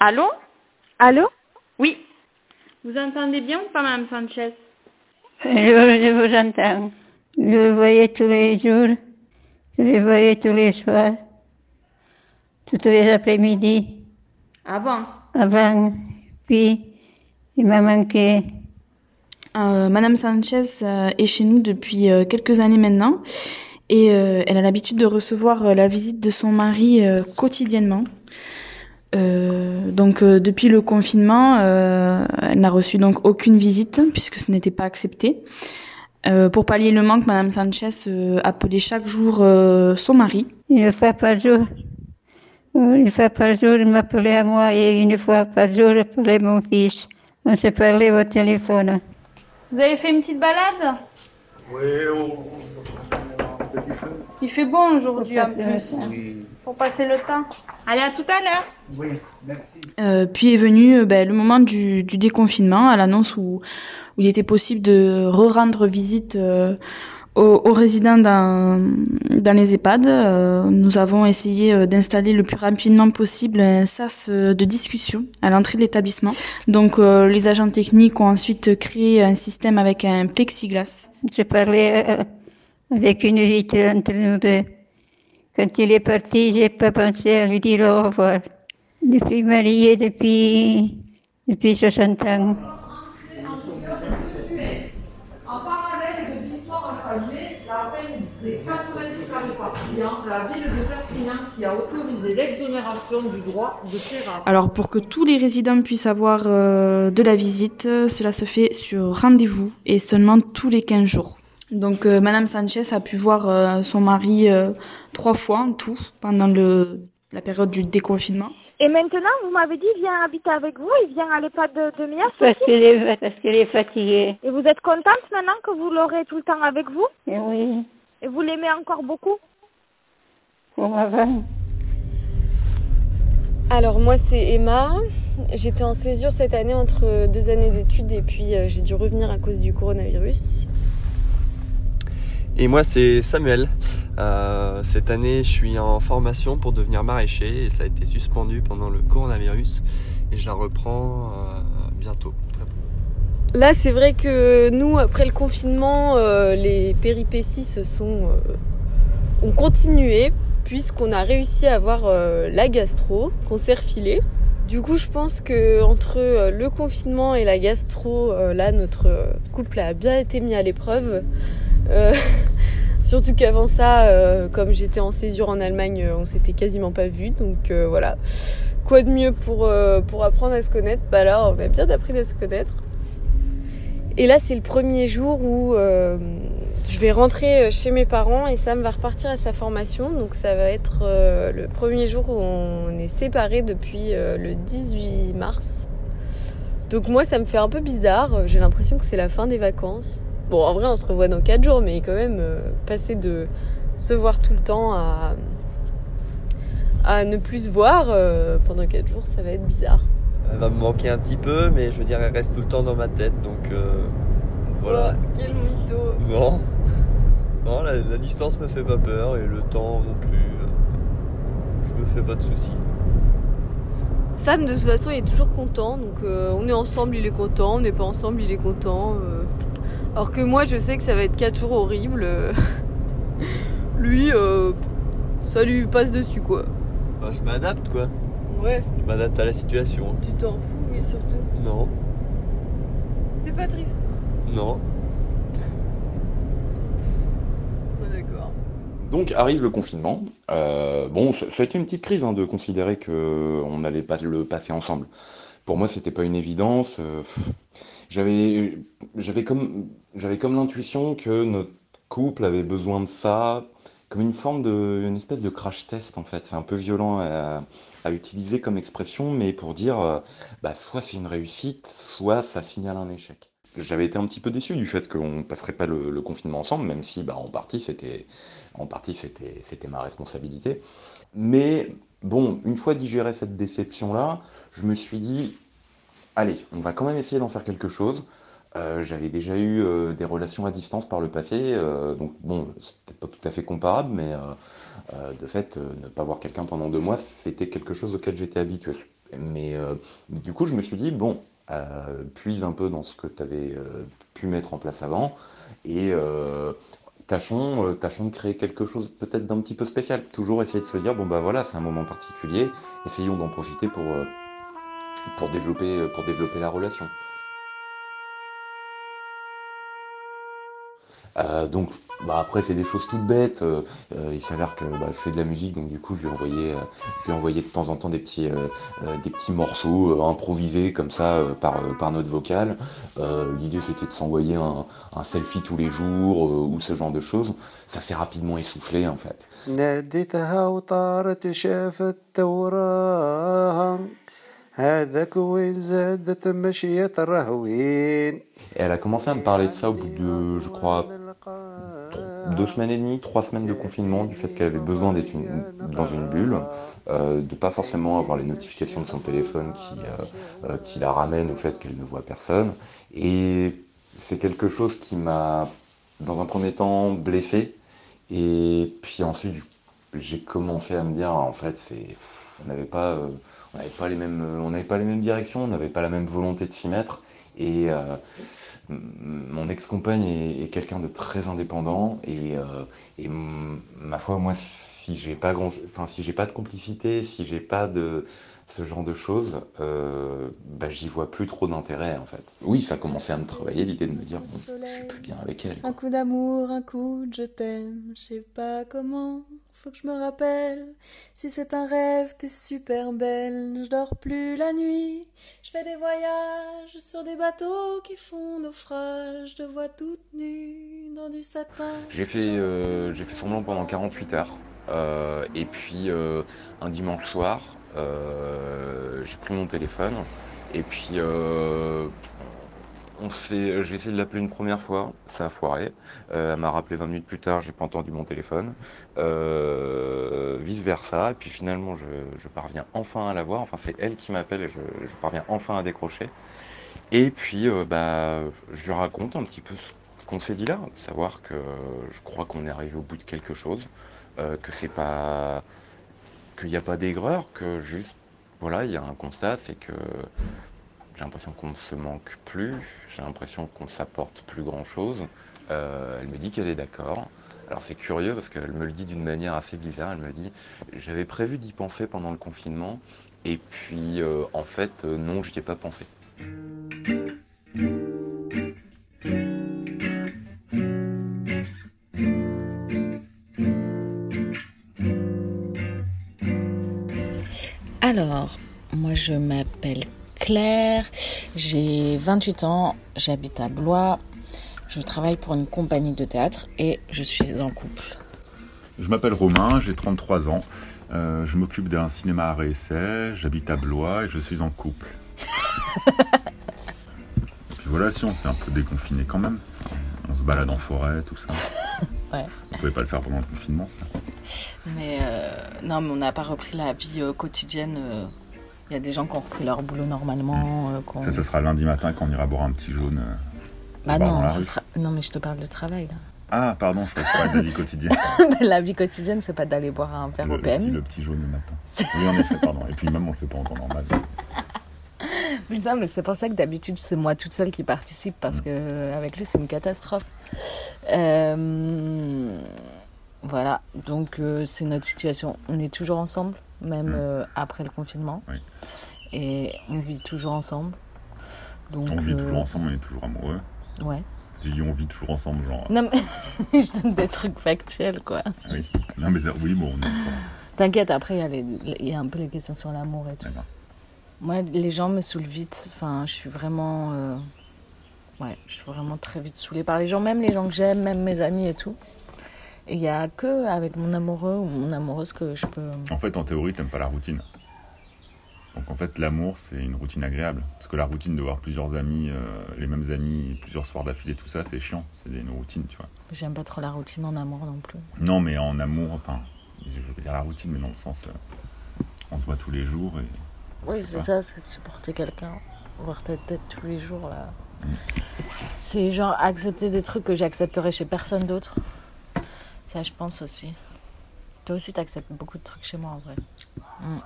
Allô Allô Oui. Vous entendez bien ou pas, Madame Sanchez Je, je vous entends. Je le voyais tous les jours. Je le voyais tous les soirs. Tous les après-midi. Avant Avant. Puis, il m'a manqué. Euh, Madame Sanchez euh, est chez nous depuis euh, quelques années maintenant et euh, elle a l'habitude de recevoir euh, la visite de son mari euh, quotidiennement. Euh, donc euh, depuis le confinement, euh, elle n'a reçu donc aucune visite puisque ce n'était pas accepté. Euh, pour pallier le manque, Madame Sanchez euh, appelait chaque jour euh, son mari. Une fois par jour. Une fois par jour, il m'appelait à moi et une fois par jour, il appelait mon fils. On se parlait au téléphone. Vous avez fait une petite balade? Oui, on... Il fait bon aujourd'hui en plus. temps. Pour passer le temps. Allez, à tout à l'heure. Oui, merci. Euh, puis est venu euh, ben, le moment du, du déconfinement, à l'annonce où, où il était possible de re-rendre visite euh, aux, aux résidents dans, dans les EHPAD. Euh, nous avons essayé euh, d'installer le plus rapidement possible un sas de discussion à l'entrée de l'établissement. Donc euh, les agents techniques ont ensuite créé un système avec un plexiglas. Parlais euh, avec une vitre entre nous deux. Quand il est parti, j'ai pas pensé à lui dire au revoir. Depuis marié, depuis, depuis 60 ans. En parallèle de l'histoire en Saguenay, la fin des 90 carrés par client, la ville de Perpignan qui a autorisé l'exonération du droit de terrasse. Alors pour que tous les résidents puissent avoir euh, de la visite, euh, cela se fait sur rendez-vous et seulement tous les 15 jours. Donc euh, Madame Sanchez a pu voir euh, son mari euh, trois fois en tout pendant le, la période du déconfinement. Et maintenant, vous m'avez dit, il vient habiter avec vous, il vient à l'EHPAD de, de Mias Parce qu'il est, parce qu'il est fatigué. Et vous êtes contente maintenant que vous l'aurez tout le temps avec vous? Et oui, Et vous l'aimez encore beaucoup? Comme avant. Alors moi c'est Emma, j'étais en césure cette année entre deux années d'études et puis euh, j'ai dû revenir à cause du coronavirus. Et moi, c'est Samuel. Euh, cette année, je suis en formation pour devenir maraîcher et ça a été suspendu pendant le coronavirus. Et je la reprends euh, bientôt. Là c'est vrai que nous après le confinement euh, les péripéties se sont ont continué puisqu'on a réussi à avoir la gastro qu'on s'est refilé. Du coup je pense que entre le confinement et la gastro là notre couple a bien été mis à l'épreuve. surtout qu'avant ça, euh, comme j'étais en césure en Allemagne, euh, on s'était quasiment pas vu. Donc euh, voilà. Quoi de mieux pour, pour apprendre à se connaître? Bah là, on a bien appris à se connaître. Et là, c'est le premier jour où je vais rentrer chez mes parents et Sam va repartir à sa formation. Donc ça va être le premier jour où on est séparés depuis le 18 mars. Donc moi, ça me fait un peu bizarre. J'ai l'impression que c'est la fin des vacances. Bon, en vrai, on se revoit dans 4 jours, mais quand même, euh, passer de se voir tout le temps à, à ne plus se voir euh, pendant 4 jours, ça va être bizarre. Elle va me manquer un petit peu, mais je veux dire, elle reste tout le temps dans ma tête. Donc euh, voilà. Oh, quel mytho Non. Non, la, la distance me fait pas peur et le temps non plus. Je me fais pas de soucis. Sam, de toute façon, il est toujours content. Donc, on est ensemble, il est content. On n'est pas ensemble, il est content. Alors que moi, je sais que ça va être 4 jours horribles. euh. Lui, euh, ça lui passe dessus, quoi. Bah, je m'adapte quoi. Ouais, Je m'adapte à la situation. tu t'en fous, mais surtout. Non, T'es pas triste non. D'accord. Donc arrive le confinement. Euh, bon, ça, a été une petite crise hein, de considérer que on n'allait pas le passer ensemble. Pour moi, c'était pas une évidence. euh, j'avais, j'avais comme, j'avais comme l'intuition que notre couple avait besoin de ça, comme une forme de, une espèce de crash test en fait. C'est un peu violent à, à utiliser comme expression, mais pour dire, euh, bah, soit c'est une réussite, soit ça signale un échec. J'avais été un petit peu déçu du fait qu'on ne passerait pas le, le confinement ensemble, même si, bah, en partie, c'était, en partie, c'était, c'était ma responsabilité. Mais bon, une fois digéré cette déception-là, je me suis dit, allez, on va quand même essayer d'en faire quelque chose. Euh, j'avais déjà eu euh, des relations à distance par le passé, euh, donc bon, c'est peut-être pas tout à fait comparable, mais de fait, ne pas voir quelqu'un pendant deux mois, c'était quelque chose auquel j'étais habitué. Mais du coup, je me suis dit, bon, puise un peu dans ce que tu avais pu mettre en place avant et tâchons, euh, tâchons de créer quelque chose peut-être d'un petit peu spécial. Toujours essayer de se dire, bon bah voilà, c'est un moment particulier, essayons d'en profiter pour, euh, pour, développer, pour développer la relation. Euh, donc bah après c'est des choses toutes bêtes. Euh, euh, il s'avère que bah, je fais de la musique donc du coup je lui ai envoyé, je lui de temps en temps des petits, des petits morceaux improvisés comme ça par, par note vocale. L'idée c'était de s'envoyer un, un, selfie tous les jours ou ce genre de choses. Ça s'est rapidement essoufflé en fait. Et elle a commencé à me parler de ça au bout de, je crois, deux semaines et demie, trois semaines de confinement, du fait qu'elle avait besoin d'être dans une bulle, euh, de pas forcément avoir les notifications de son téléphone qui, euh, euh, qui la ramènent au fait qu'elle ne voit personne. Et c'est quelque chose qui m'a, dans un premier temps, blessé. Et puis ensuite, j'ai commencé à me dire, en fait, c'est, on n'avait pas, euh, on n'avait pas les mêmes, on n'avait pas les mêmes directions, on n'avait pas la même volonté de s'y mettre. Et euh, mon ex-compagne est, quelqu'un de très indépendant et, euh, ma foi, moi, si j'ai pas grand, enfin si j'ai pas de complicité, si j'ai pas de ce genre de choses, euh, bah, j'y vois plus trop d'intérêt en fait. Oui, ça commençait à me travailler l'idée de me dire bon, je suis plus bien avec elle. Un coup d'amour, un coup de je t'aime, je sais pas comment, faut que je me rappelle. Si c'est un rêve, t'es super belle, je dors plus la nuit, je fais des voyages sur des bateaux qui font naufrage, je te vois toute nue dans du satin. J'ai fait, euh, j'ai fait semblant pendant 48 heures. Euh, et puis un dimanche soir, euh, j'ai pris mon téléphone et puis euh, on s'est, j'ai essayé de l'appeler une première fois, ça a foiré. Euh, elle m'a rappelé 20 minutes plus tard, j'ai pas entendu mon téléphone. vice versa, et puis finalement je, parviens enfin à la voir. Enfin c'est elle qui m'appelle et je, parviens enfin à décrocher. Et puis bah je lui raconte un petit peu ce qu'on s'est dit là, savoir que je crois qu'on est arrivé au bout de quelque chose, que c'est pas qu'il n'y a pas d'aigreur, que juste, voilà, il y a un constat, c'est que j'ai l'impression qu'on ne se manque plus, j'ai l'impression qu'on s'apporte plus grand-chose. Euh, elle me dit qu'elle est d'accord. Alors c'est curieux parce qu'elle me le dit d'une manière assez bizarre. Elle me dit, j'avais prévu d'y penser pendant le confinement, et puis euh, en fait, euh, non, je n'y ai pas pensé. Alors, moi je m'appelle Claire, j'ai 28 ans, j'habite à Blois, je travaille pour une compagnie de théâtre et je suis en couple. Je m'appelle Romain, j'ai 33 ans, euh, je m'occupe d'un cinéma à essai, j'habite à Blois et je suis en couple. et puis voilà, si on s'est un peu déconfiné quand même. On se balade en forêt, tout ça. ouais. On pouvait pas le faire pendant le confinement, ça. Mais euh, non, mais on n'a pas repris la vie euh, quotidienne. Il y a des gens qui ont repris leur boulot normalement. Euh, ça, ça sera lundi matin quand on ira boire un petit jaune. bah non, ce sera... non, mais je te parle de travail là. Ah, pardon, je parle de la vie quotidienne. la vie quotidienne, c'est pas d'aller boire un verre au PM. Le petit, jaune le matin. Oui, en effet, pardon. Et puis même, on le fait pas en temps normal. Putain, mais c'est pour ça que d'habitude, c'est moi toute seule qui participe parce mm. que avec lui, c'est une catastrophe. Euh... Voilà, donc euh, c'est notre situation. On est toujours ensemble, même mmh. euh, après le confinement. Oui. Et on vit toujours ensemble. Donc, on vit toujours euh, ensemble, on est toujours amoureux. Ouais. Tu dis on vit toujours ensemble, genre. Non, mais je donne des trucs factuels, quoi. Ah oui, non, mais oui, bon. T'inquiète, après, il y, a un peu les questions sur l'amour et tout. Moi, les gens me saoulent vite. Enfin, je suis vraiment. Ouais, je suis vraiment très vite saoulée par les gens, même les gens que j'aime, même mes amis et tout. Il n'y a que avec mon amoureux ou mon amoureuse que je peux. En fait, en théorie, tu n'aimes pas la routine. Donc en fait, l'amour, c'est une routine agréable. Parce que la routine de voir plusieurs amis, euh, les mêmes amis, plusieurs soirs d'affilée, tout ça, c'est chiant. C'est une routine, tu vois. J'aime pas trop la routine en amour non plus. Non, mais en amour, enfin, je veux dire la routine, mais dans le sens, euh, on se voit tous les jours et. Oui, c'est ça, c'est supporter quelqu'un, voir ta tête tous les jours là. Mm. C'est genre accepter des trucs que j'accepterais chez personne d'autre. Ça, je pense aussi. Toi aussi, tu acceptes beaucoup de trucs chez moi, en vrai. Mm.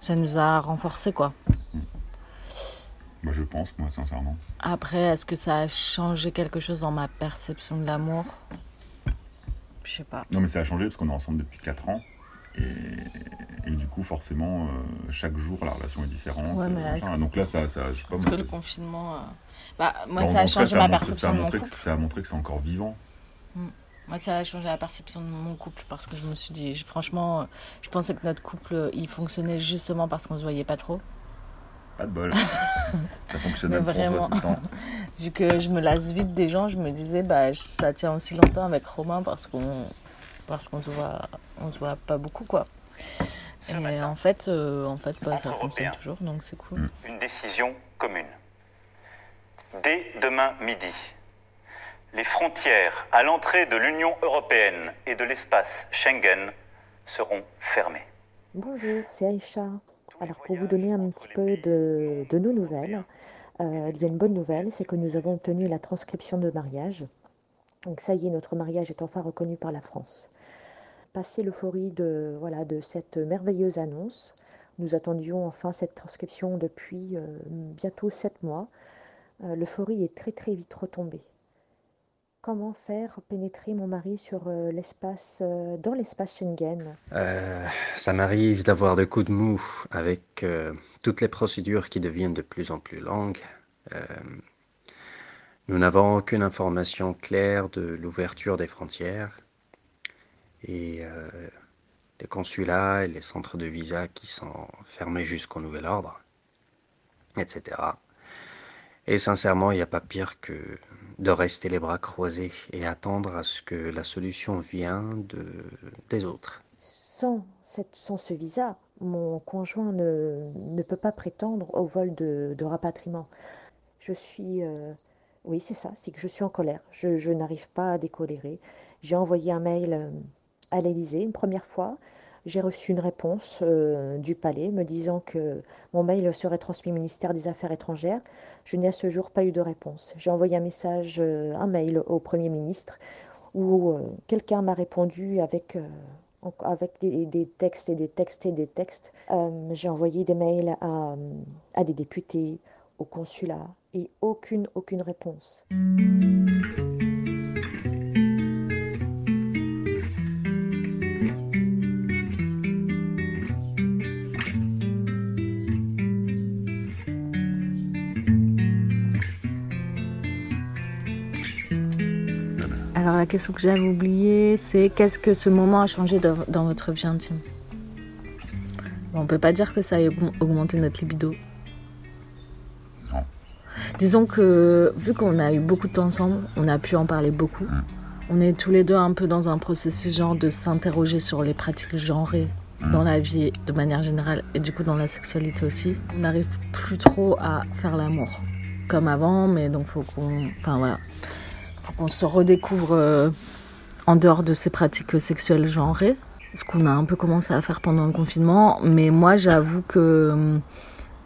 ça nous a renforcés, quoi. Bah, je pense, moi, sincèrement. Après, est-ce que ça a changé quelque chose dans ma perception de l'amour? Je sais pas. Non, mais ça a changé parce qu'on est ensemble depuis 4 ans. Et, et du coup, forcément, euh, chaque jour, la relation est différente. Ouais, mais euh, machin. donc là, ça, ça je sais pas. Parce moi, que le confinement. euh, Bah, moi, Bon, ça a changé ma montré- perception ça a de mon montré couple. que- Ça a montré que c'est encore vivant. Mm. Moi, ça a changé la perception de mon couple parce que je me suis dit, je- franchement, je pensais que notre couple, il fonctionnait justement parce qu'on se voyait pas trop. Pas de bol. ça pour soi vraiment, tout le temps. vu que je me lasse vite des gens, je me disais, bah, ça tient aussi longtemps avec Romain parce qu'on parce qu'on se voit, on se voit pas beaucoup, quoi. Et en fait, euh, en fait, bah, ça fonctionne toujours, donc c'est cool. Mm. Une décision commune. Dès demain midi, les frontières à l'entrée de l'Union européenne et de l'espace Schengen seront fermées. Bonjour, c'est Aïcha. Alors pour vous donner un petit peu de, de nos nouvelles, euh, il y a une bonne nouvelle, c'est que nous avons obtenu la transcription de mariage. Donc ça y est, notre mariage est enfin reconnu par la France. Passé l'euphorie de, voilà, de cette merveilleuse annonce, nous attendions enfin cette transcription depuis euh, bientôt sept mois. Euh, l'euphorie est très très vite retombée. Comment faire pénétrer mon mari sur euh, l'espace, euh, dans l'espace Schengen? Euh, ça m'arrive d'avoir des coups de mou avec toutes les procédures qui deviennent de plus en plus longues. Nous n'avons aucune information claire de l'ouverture des frontières et les consulats et les centres de visa qui sont fermés jusqu'au nouvel ordre, etc. Et sincèrement, il n'y a pas pire que de rester les bras croisés et attendre à ce que la solution vienne de, des autres. sans, cette, ce visa, mon conjoint ne, peut pas prétendre au vol de, de rapatriement. Je suis... euh, oui, c'est ça, c'est que je suis en colère. Je, je n'arrive pas à décolérer. J'ai envoyé un mail euh, à l'Élysée une première fois. J'ai reçu une réponse euh, du palais me disant que mon mail serait transmis au ministère des Affaires étrangères. Je n'ai à ce jour pas eu de réponse. J'ai envoyé un message, euh, un mail au Premier ministre où euh, quelqu'un m'a répondu avec, avec des, des textes et des textes et des textes. J'ai envoyé des mails à, à des députés, au consulat et aucune, aucune réponse. Alors la question que j'avais oubliée, c'est qu'est-ce que ce moment a changé dans, dans votre vie intime? Bon, On peut pas dire que ça ait augm- augmenté notre libido. Non. Disons que vu qu'on a eu beaucoup de temps ensemble, on a pu en parler beaucoup. On est tous les deux un peu dans un processus genre de s'interroger sur les pratiques genrées dans la vie de manière générale et du coup dans la sexualité aussi. On n'arrive plus trop à faire l'amour comme avant, mais donc faut qu'on, enfin voilà, qu'on se redécouvre euh, en dehors de ces pratiques sexuelles genrées, ce qu'on a un peu commencé à faire pendant le confinement. Mais moi, j'avoue que hum,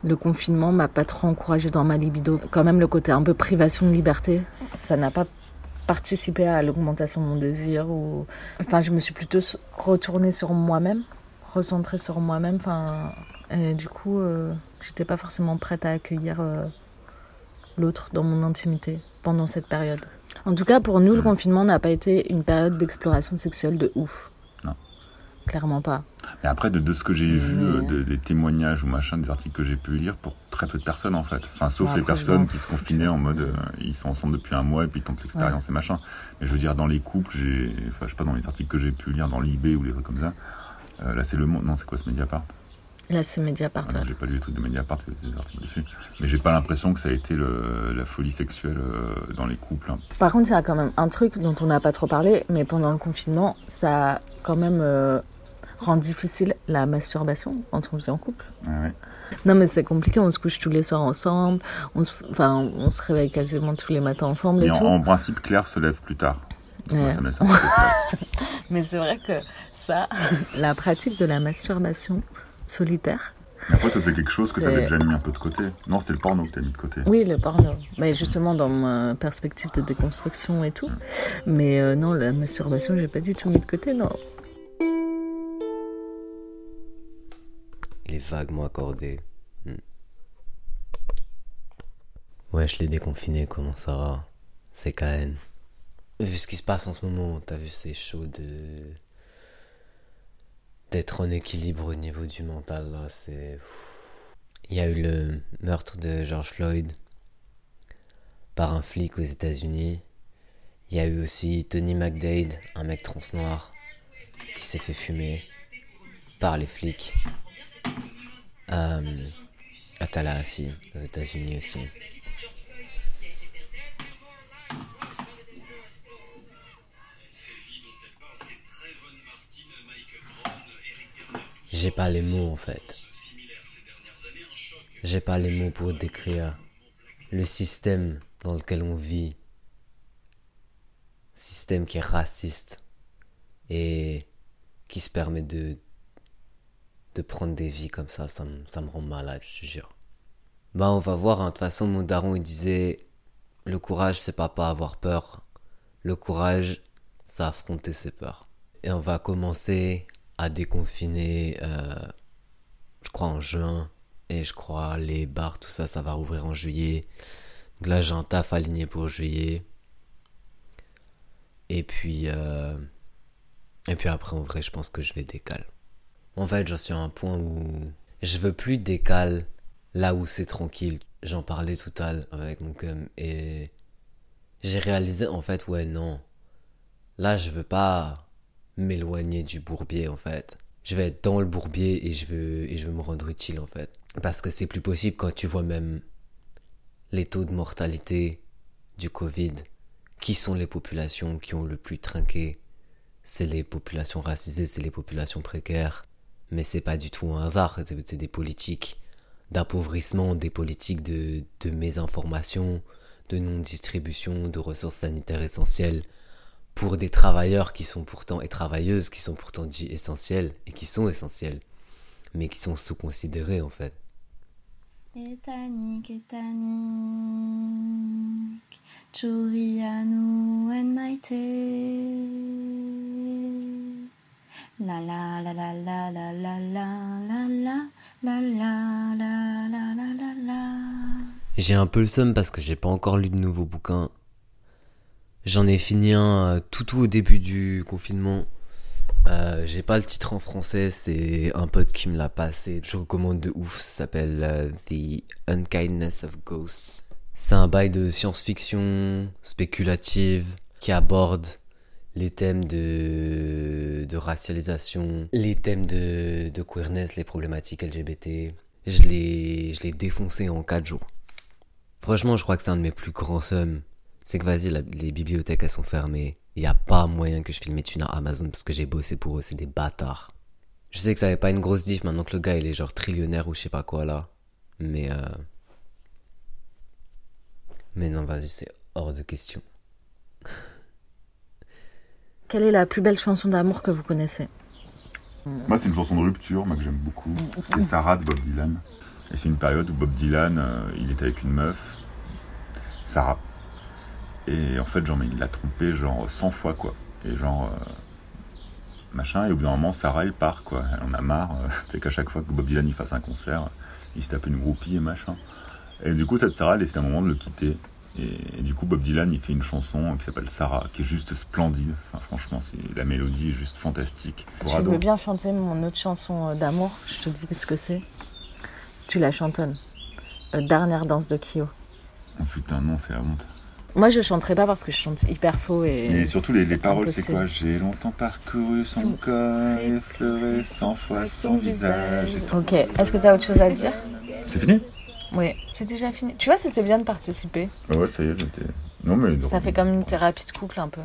le confinement m'a pas trop encouragée dans ma libido. Quand même, le côté un peu privation de liberté, ça n'a pas participé à l'augmentation de mon désir. Enfin, je me suis plutôt retournée sur moi-même, recentrée sur moi-même. Enfin, et du coup, euh, j'étais pas forcément prête à accueillir euh, l'autre dans mon intimité pendant cette période. En tout cas, pour nous, le confinement n'a pas été une période d'exploration sexuelle de ouf. Non. Clairement pas. Et après, de, de ce que j'ai vu, euh, de- des témoignages ou machin, des articles que j'ai pu lire, pour très peu de personnes en fait. Enfin, sauf les personnes qui se confinaient en mode euh, ils sont ensemble depuis un mois et puis ils tentent l'expérience et machin. Mais je veux dire, dans les couples, j'ai. Enfin, je sais pas, dans les articles que j'ai pu lire, dans l'IB ou des trucs comme ça. euh, là, c'est le monde. Non, c'est quoi ce Mediapart? Là, c'est Mediapart. Ah ouais. J'ai pas lu les trucs de Mediapart, il y a des articles dessus. Mais j'ai pas l'impression que ça a été le- la folie sexuelle euh, dans les couples. hein. Par contre, il y a quand même un truc dont on n'a pas trop parlé, mais pendant le confinement, ça a quand même euh, rend difficile la masturbation quand on vit en couple. Ouais. Non, mais c'est compliqué, on se couche tous les soirs ensemble, on se, enfin, on se réveille quasiment tous les matins ensemble et en, tout. en principe, Claire se lève plus tard. Ouais. ça me laisse un peu de stress. Mais c'est vrai que ça, la pratique de la masturbation solitaire, Mais Après, ça fait quelque chose que tu avais C'est- déjà mis un peu de côté. Non, c'était le porno que tu as mis de côté. oui, le porno, mais justement dans ma perspective de déconstruction et tout. Mais euh, non, la masturbation, j'ai pas du tout mis de côté, non. Il est vaguement accordé. Hmm. Ouais, je l'ai déconfiné, comment ça va? C'est KN. Vu ce qui se passe en ce moment, t'as vu, c'est chaud de. D'être en équilibre au niveau du mental, c'est. Il y a eu le meurtre de George Floyd par un flic aux États-Unis. Il y a eu aussi Tony McDade, un mec trans noir, qui s'est fait fumer par les flics. Euh, à Tallahassee, aux États-Unis aussi. J'ai pas les mots en fait. J'ai pas les mots pour décrire le système dans lequel on vit. Système qui est raciste et qui se permet de, de prendre des vies comme ça, ça, me- ça me rend malade, je te jure. Bah on va voir, hein. de toute façon mon daron il disait le courage c'est pas pas avoir peur, le courage c'est affronter ses peurs. Et on va commencer à déconfiner, euh, je crois en juin, et je crois les bars, tout ça, ça va rouvrir en juillet. Donc là j'ai un taf aligné pour juillet. Et puis, euh, et puis après en vrai je pense que je vais décaler. En fait, j'en suis à un point où je veux plus décaler là où c'est tranquille. J'en parlais tout à l'heure avec mon cum et j'ai réalisé en fait, ouais, non. Là, je veux pas m'éloigner du bourbier en fait. Je vais être dans le bourbier et je veux, et je veux me rendre utile en fait. Parce que c'est plus possible quand tu vois même les taux de mortalité du Covid. Qui sont les populations qui ont le plus trinqué? C'est les populations racisées, c'est les populations précaires. Mais c'est pas du tout un hasard, c'est des politiques d'appauvrissement, des politiques de, de mésinformation, de non-distribution de ressources sanitaires essentielles pour des travailleurs qui sont pourtant, et travailleuses qui sont pourtant dits essentiels, et qui sont essentiels, mais qui sont sous-considérés en fait. Etanik, etanik, Churianu en maite. La la la la la la la la la la la la la la la la la. J'ai un peu le seum parce que j'ai pas encore lu de nouveaux bouquins. J'en ai fini un euh, tout au début du confinement. Euh, j'ai pas le titre en français, c'est un pote qui me l'a passé. Je recommande de ouf, ça s'appelle euh, The Unkindness of Ghosts. C'est un bail de science-fiction spéculative qui aborde les thèmes de, racialisation, les thèmes de, de queerness, les problématiques LGBT. Je l'ai, défoncé en 4 jours. Franchement, je crois que c'est un de mes plus grands sums. C'est que vas-y, les bibliothèques elles sont fermées. Il n'y a pas moyen que je filme mes thunes à Amazon parce que j'ai bossé pour eux, c'est des bâtards. Je sais que ça avait pas une grosse diff maintenant que le gars il est genre trillionnaire ou je sais pas quoi là. Mais euh... Mais non, vas-y, c'est hors de question. Quelle est la plus belle chanson d'amour que vous connaissez? Moi, c'est une chanson de rupture, moi, que j'aime beaucoup. C'est Sarah de Bob Dylan. Et c'est une période où Bob Dylan, euh, il était avec une meuf, Sarah. Et en fait, genre, mais il l'a trompé genre 100 fois, quoi. Et genre, euh, machin. Et au bout d'un moment, Sarah, elle part, quoi. Elle en a marre. euh, c'est qu'à chaque fois que Bob Dylan il fasse un concert, il se tape une groupie et machin. Et du coup, cette Sarah, elle, c'était un moment de le quitter. Et, et du coup, Bob Dylan, il fait une chanson qui s'appelle Sarah, qui est juste splendide. Enfin, franchement, c'est la mélodie est juste fantastique. Tu ado. veux bien chanter mon autre chanson euh, d'amour? Je te dis ce que c'est. Tu la chantonnes. Euh, Dernière danse de Kyo. Oh putain, non, c'est la honte. Moi, je chanterai pas parce que je chante hyper faux et. Et surtout, les, les paroles, c'est quoi? J'ai longtemps parcouru son Son corps, effleuré cent fois son visage. et tout. Ok, est-ce que tu as autre chose à dire? C'est fini? Oui, c'est déjà fini. Tu vois, c'était bien de participer. Ah Ouais, ça y est, j'étais. Non, mais. Ça fait comme une thérapie de couple un peu.